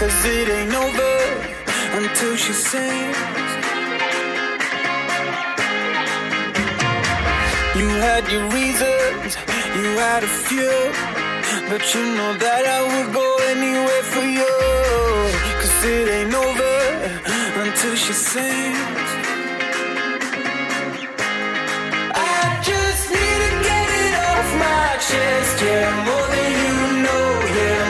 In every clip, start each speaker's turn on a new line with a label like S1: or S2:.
S1: Cause it ain't over until she sings. You had your reasons, you had a few. But you know that I would go anywhere for you. Cause it ain't over until she sings. I just need to get it off my chest. Yeah, more than you know. Yeah,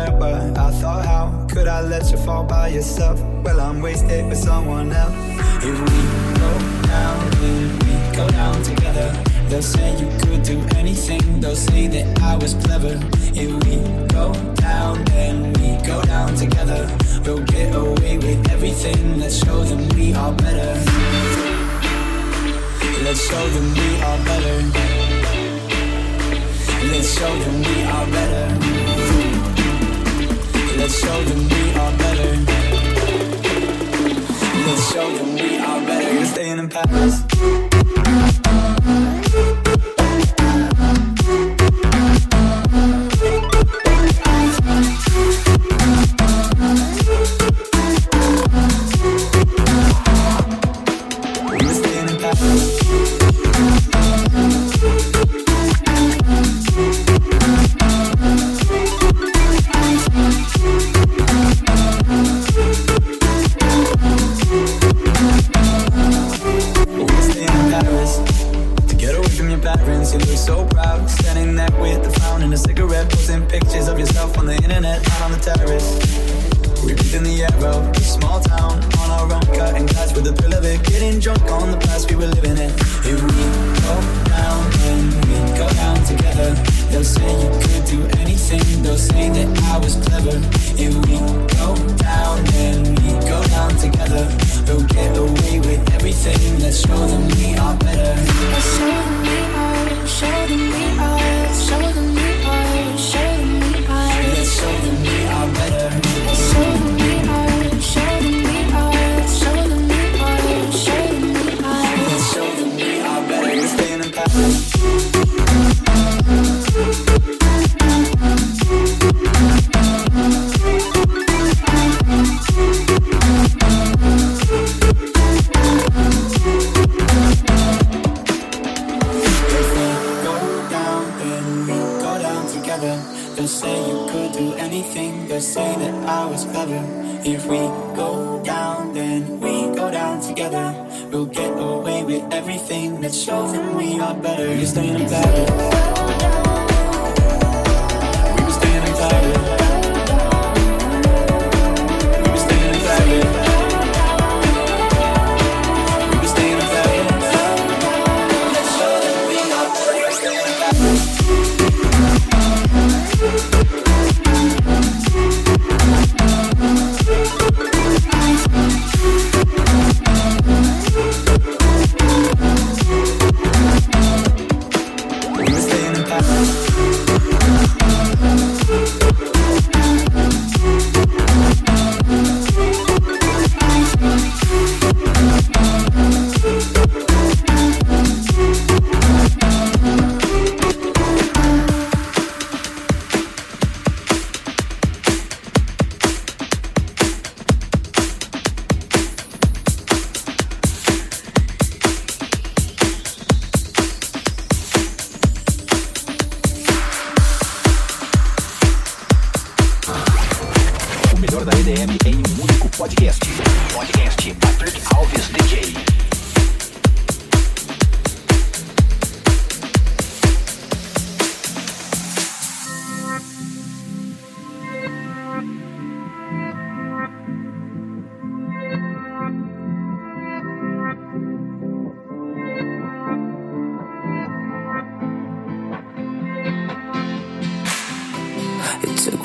S2: September. I thought, how could I let you fall by yourself? Well, I'm wasted with someone else. If we go down, then we go down together. They'll say you could do anything, they'll say that I was clever. If we go down, then we go down together. We'll get away with everything, let's show them we are better. Let's show them we are better. Let's show them we are better. Let's show them we are better. Let's show them we are better. You're staying in Paris. Thank you.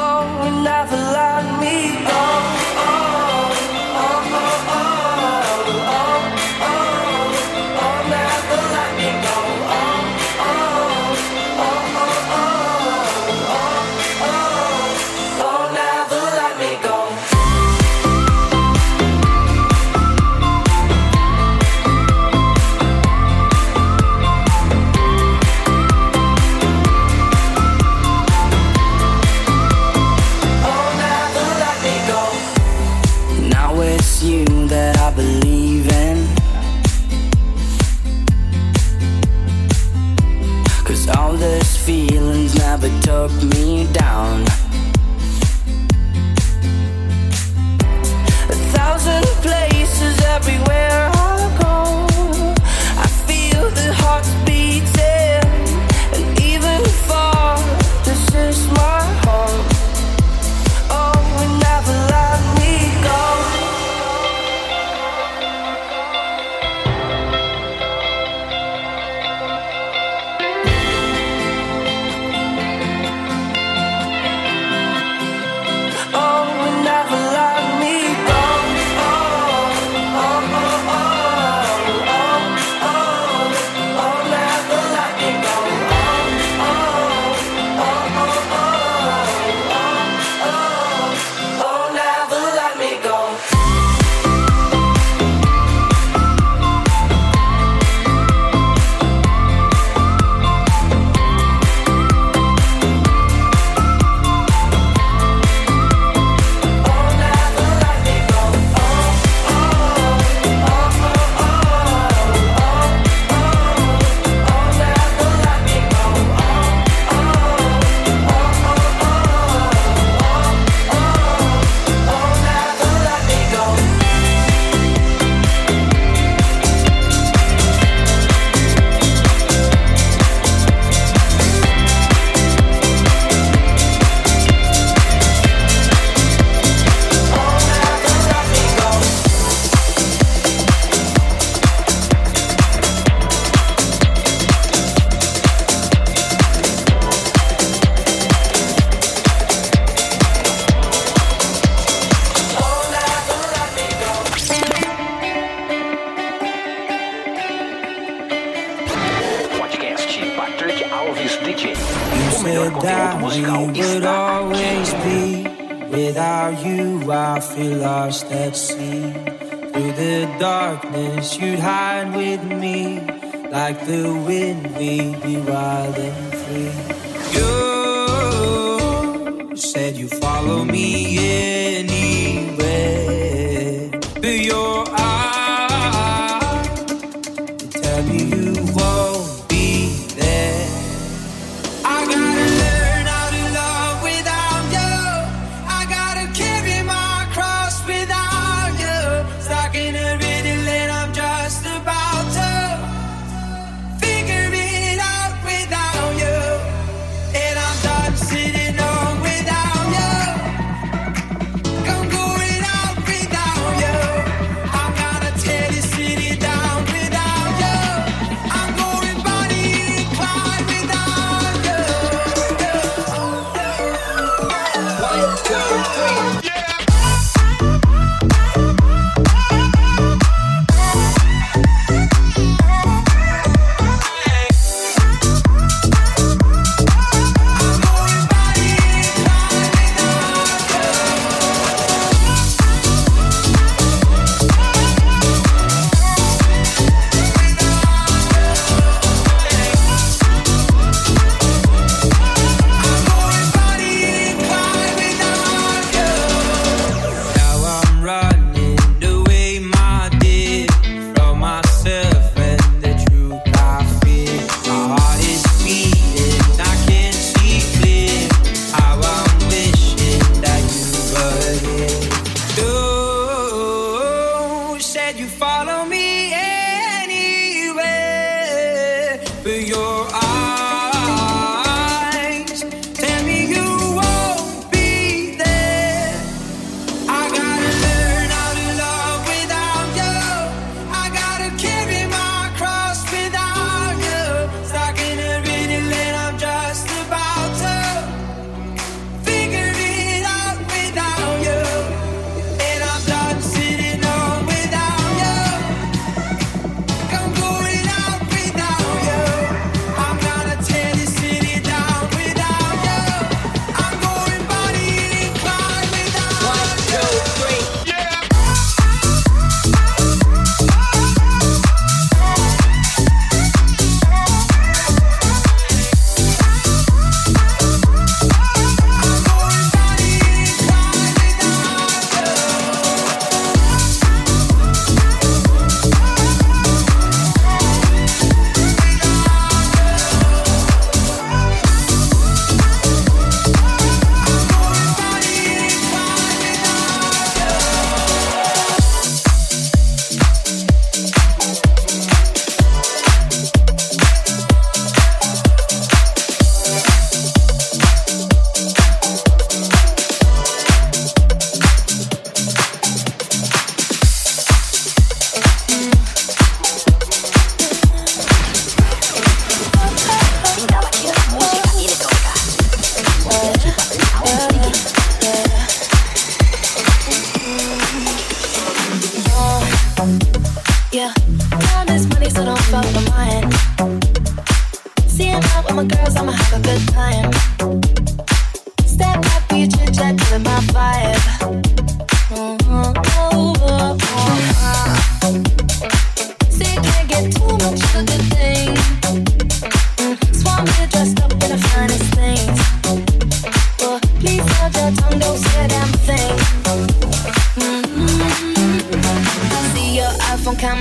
S3: oh, never let me go. Oh.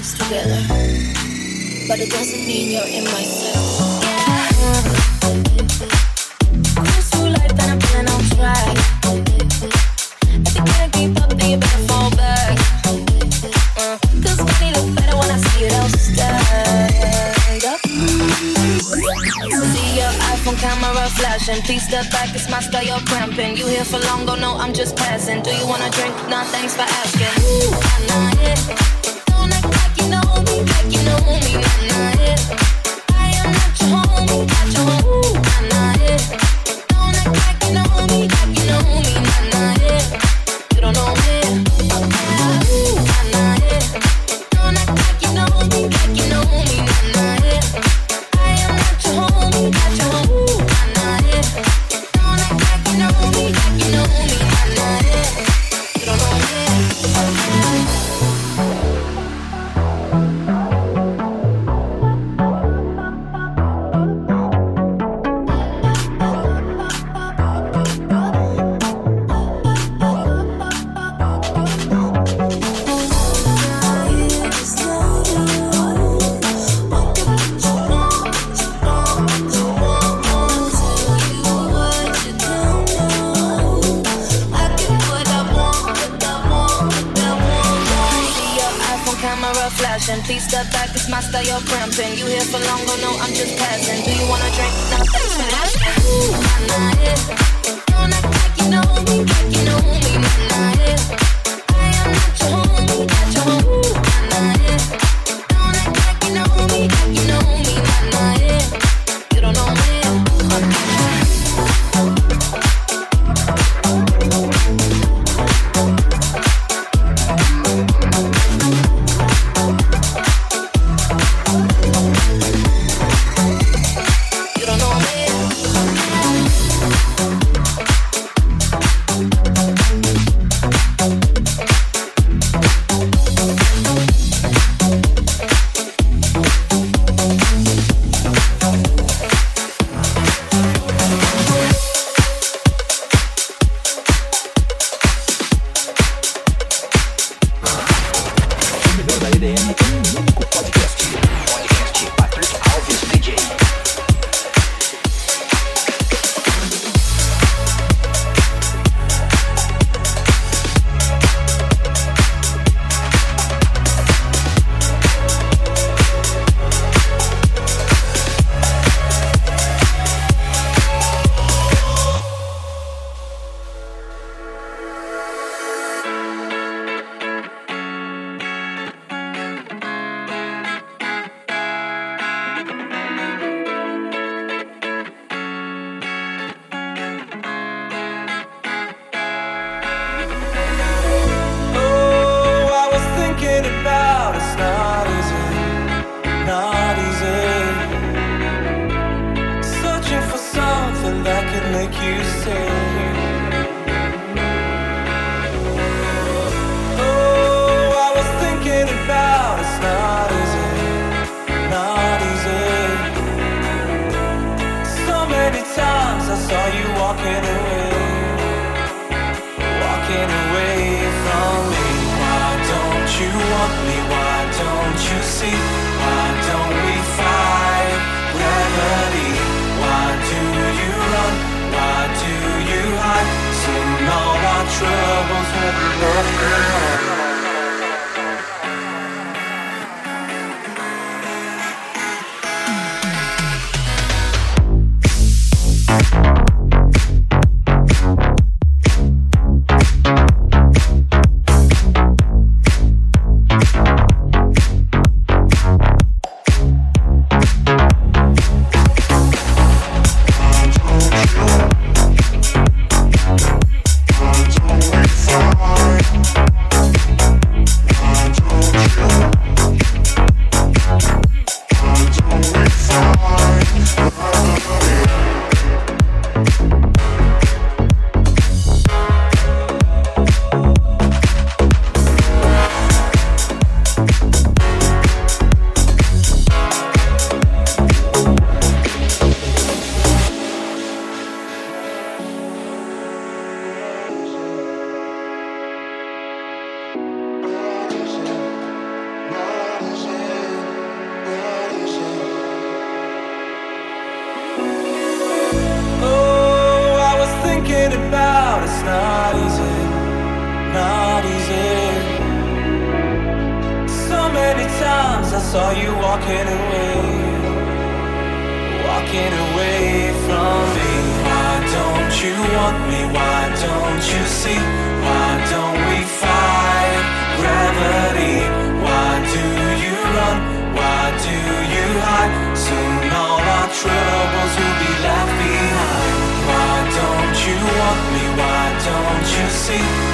S4: lives together. But it doesn't mean you're in my cell. Yeah. Life I'm on trying. If you can't keep up, then you better fall better uh, when I see it. Up. See your iPhone camera flashing. Please step back, it's my style, you're cramping. You here for long, oh no, I'm just passing. Do you wanna drink? Nah, thanks for asking. Ooh.
S1: saw you walking away, walking away from me. Why don't you want me? Why don't you see? Why don't we fight gravity? Why do you run? Why do you hide?
S5: Soon all our troubles will be left behind. Why don't you want me? Why don't you see?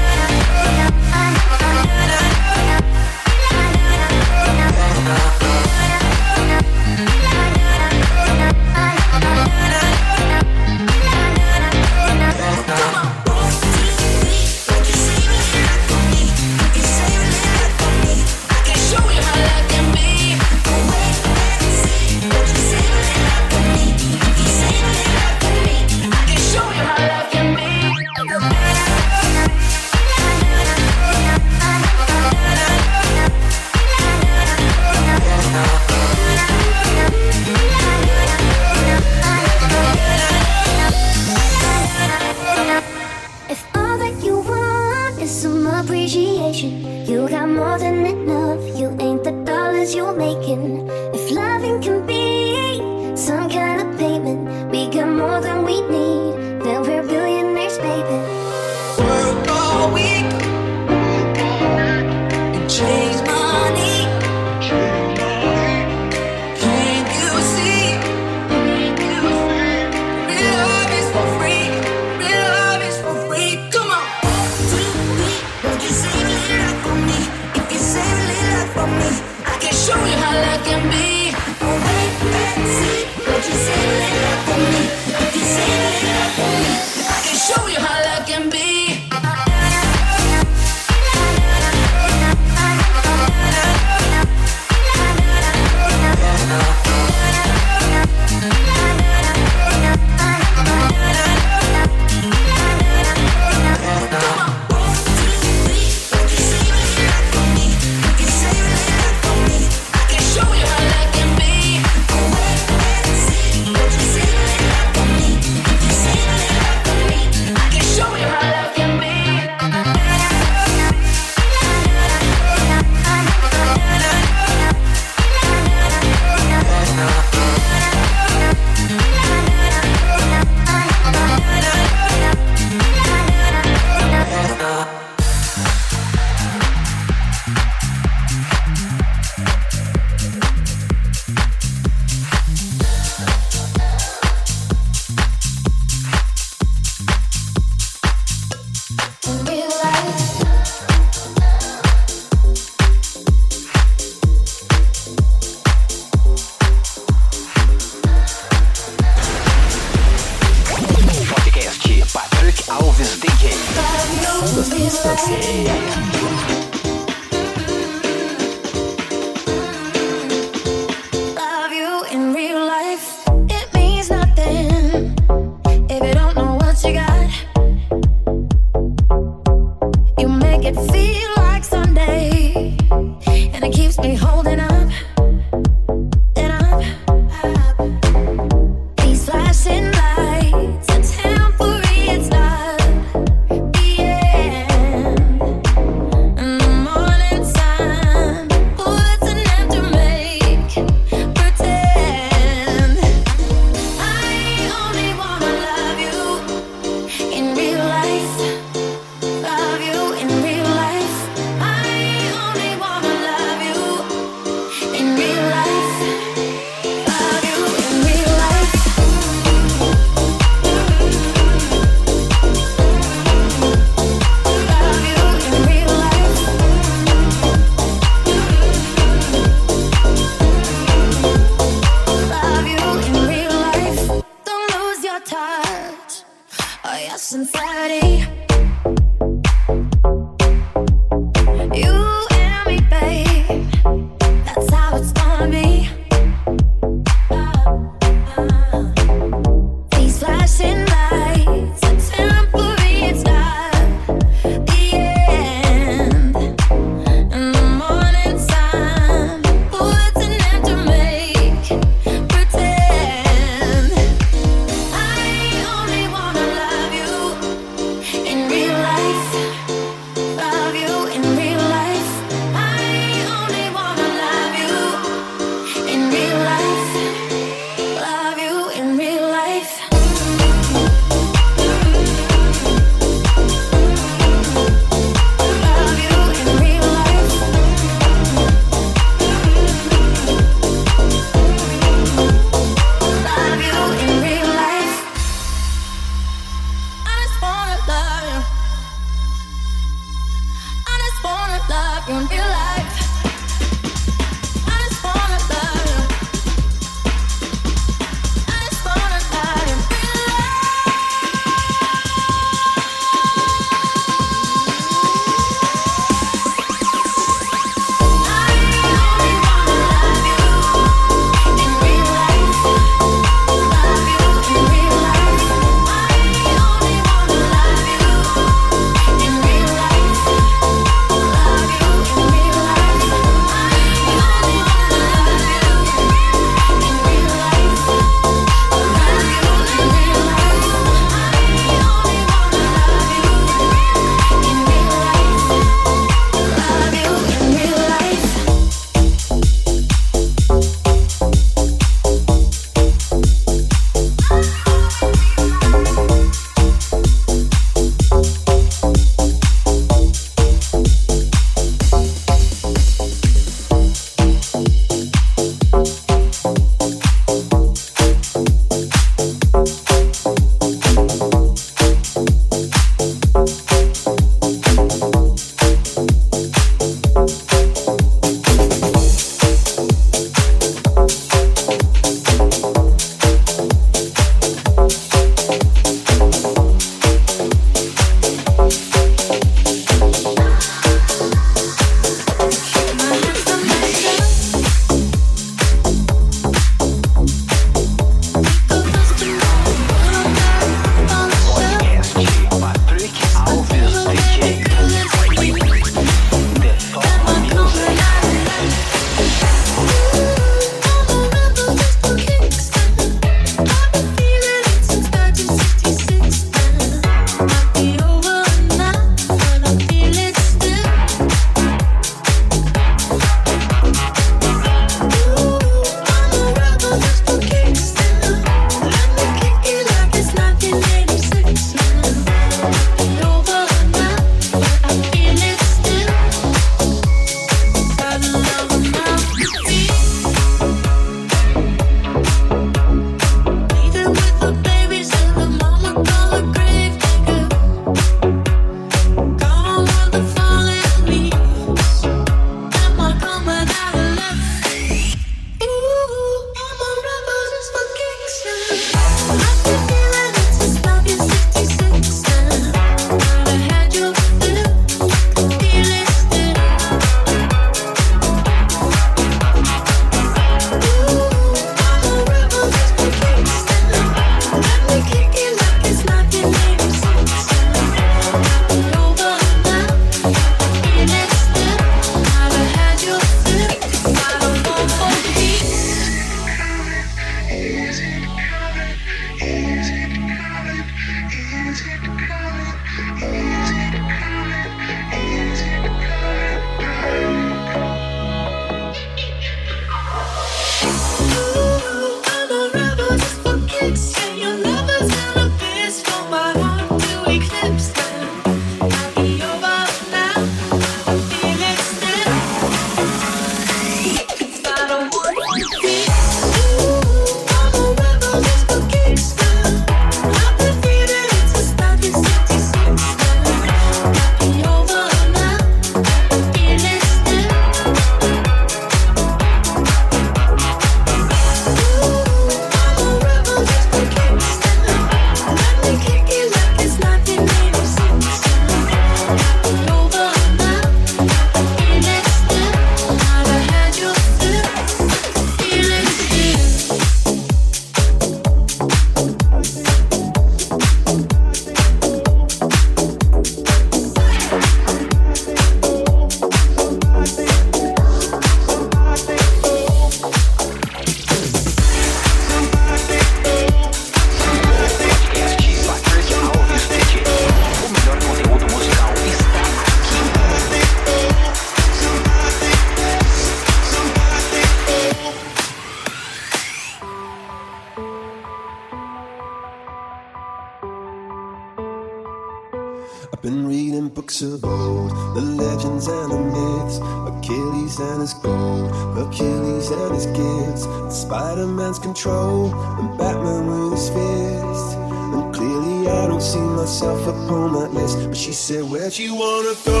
S6: in
S7: books of old, the legends and the myths, Achilles and his gold, Hercules and his gifts, Spider Man's control, and Batman with his fist. And clearly, I don't see myself upon that list. But she said, Where'd you wanna go?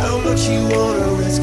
S7: How much you wanna risk?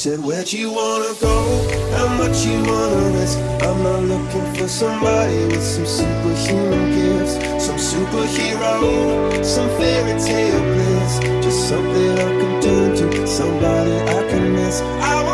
S7: said, Where'd you wanna go? How much you wanna risk? I'm not looking for somebody with some superhuman gifts, some superhero, some fairy tale bliss. Just something I can turn to, somebody I can miss. I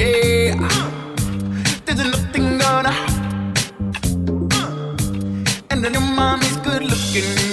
S1: yeah. There's nothing.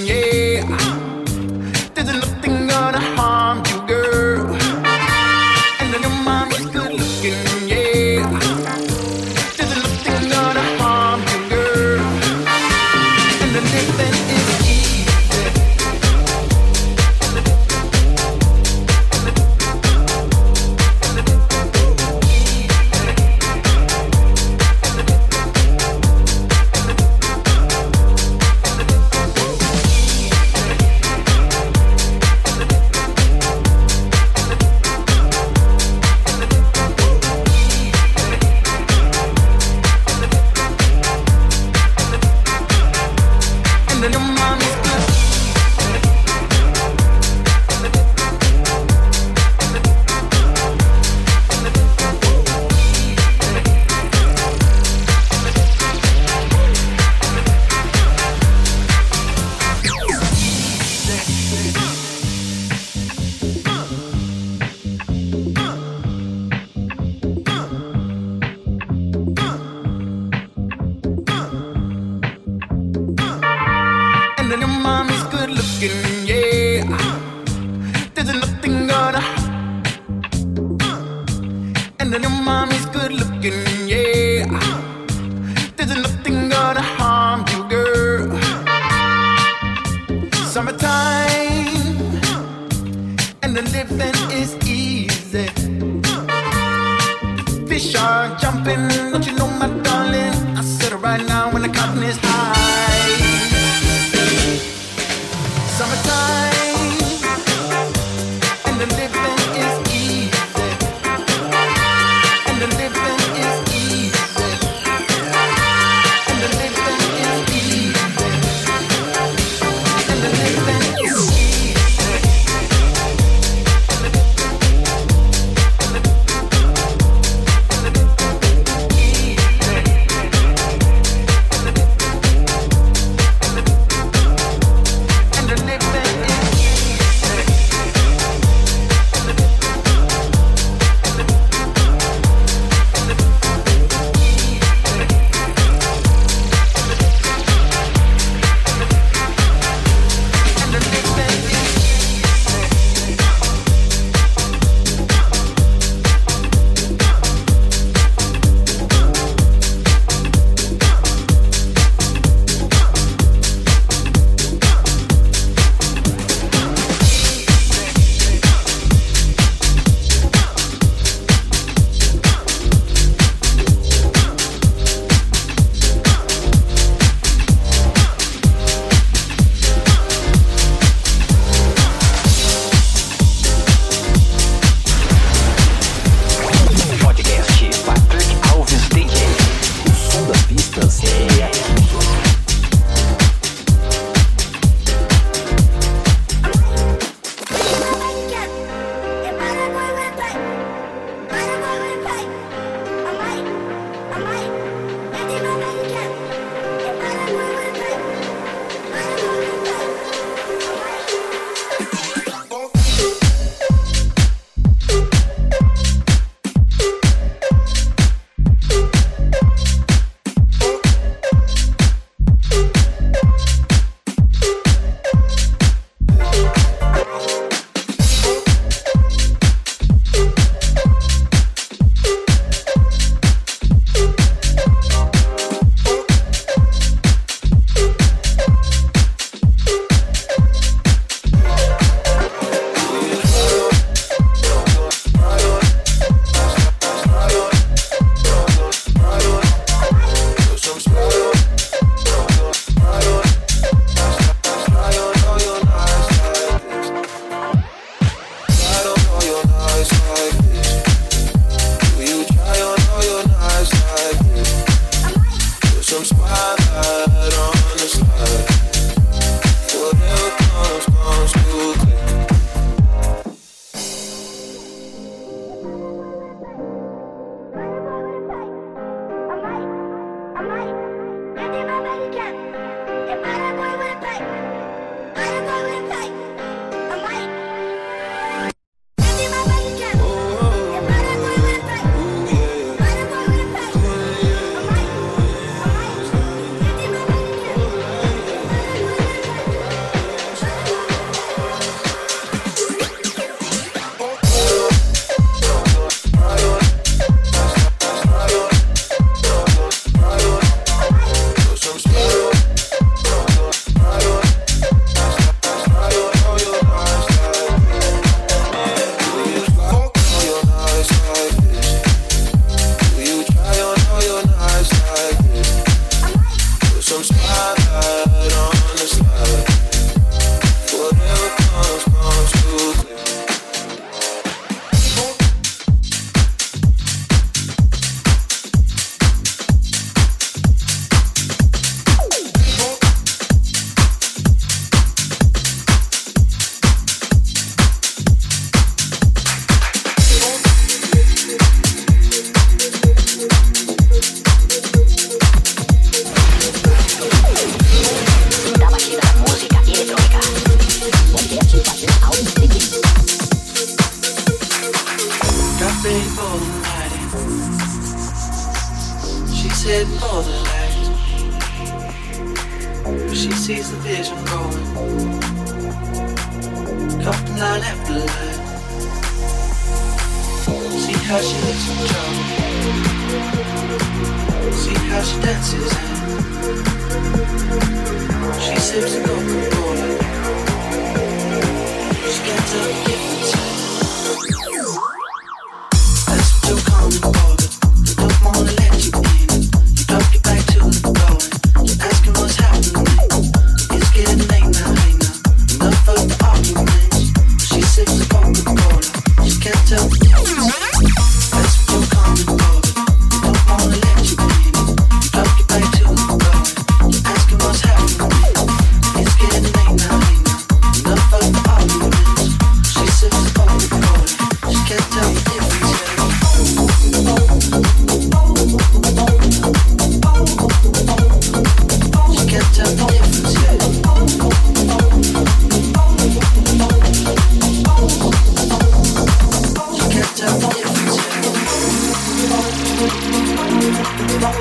S1: If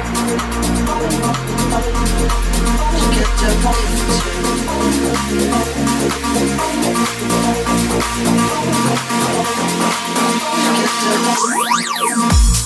S1: you